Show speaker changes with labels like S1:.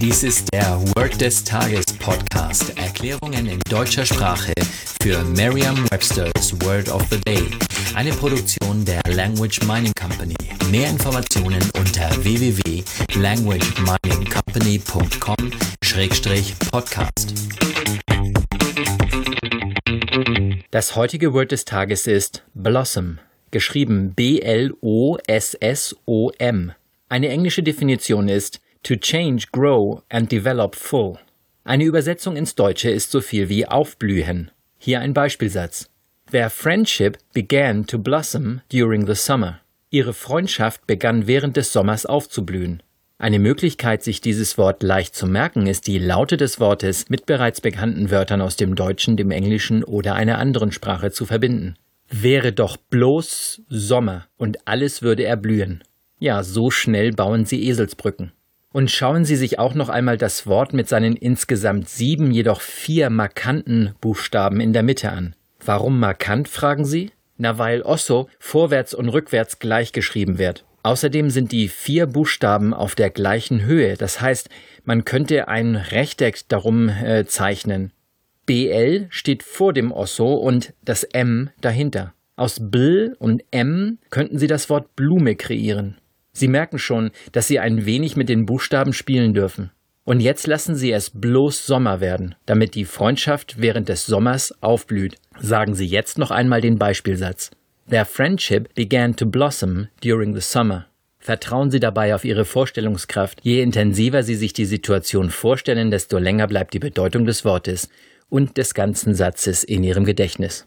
S1: Dies ist der Word des Tages Podcast. Erklärungen in deutscher Sprache für Merriam-Webster's Word of the Day. Eine Produktion der Language Mining Company. Mehr Informationen unter www.languageminingcompany.com-podcast. Das heutige Word des Tages ist Blossom, geschrieben B-L-O-S-S-O-M. Eine englische Definition ist to change, grow and develop full. Eine Übersetzung ins Deutsche ist so viel wie aufblühen. Hier ein Beispielsatz. Their friendship began to blossom during the summer. Ihre Freundschaft begann während des Sommers aufzublühen. Eine Möglichkeit, sich dieses Wort leicht zu merken, ist die Laute des Wortes mit bereits bekannten Wörtern aus dem Deutschen, dem Englischen oder einer anderen Sprache zu verbinden. Wäre doch bloß Sommer und alles würde erblühen. Ja, so schnell bauen sie Eselsbrücken. Und schauen Sie sich auch noch einmal das Wort mit seinen insgesamt sieben, jedoch vier markanten Buchstaben in der Mitte an. Warum markant, fragen Sie? Na, weil Osso vorwärts und rückwärts gleich geschrieben wird. Außerdem sind die vier Buchstaben auf der gleichen Höhe. Das heißt, man könnte ein Rechteck darum äh, zeichnen. BL steht vor dem Osso und das M dahinter. Aus Bl und M könnten Sie das Wort Blume kreieren. Sie merken schon, dass Sie ein wenig mit den Buchstaben spielen dürfen. Und jetzt lassen Sie es bloß Sommer werden, damit die Freundschaft während des Sommers aufblüht. Sagen Sie jetzt noch einmal den Beispielsatz. Their friendship began to blossom during the summer. Vertrauen Sie dabei auf Ihre Vorstellungskraft. Je intensiver Sie sich die Situation vorstellen, desto länger bleibt die Bedeutung des Wortes und des ganzen Satzes in Ihrem Gedächtnis.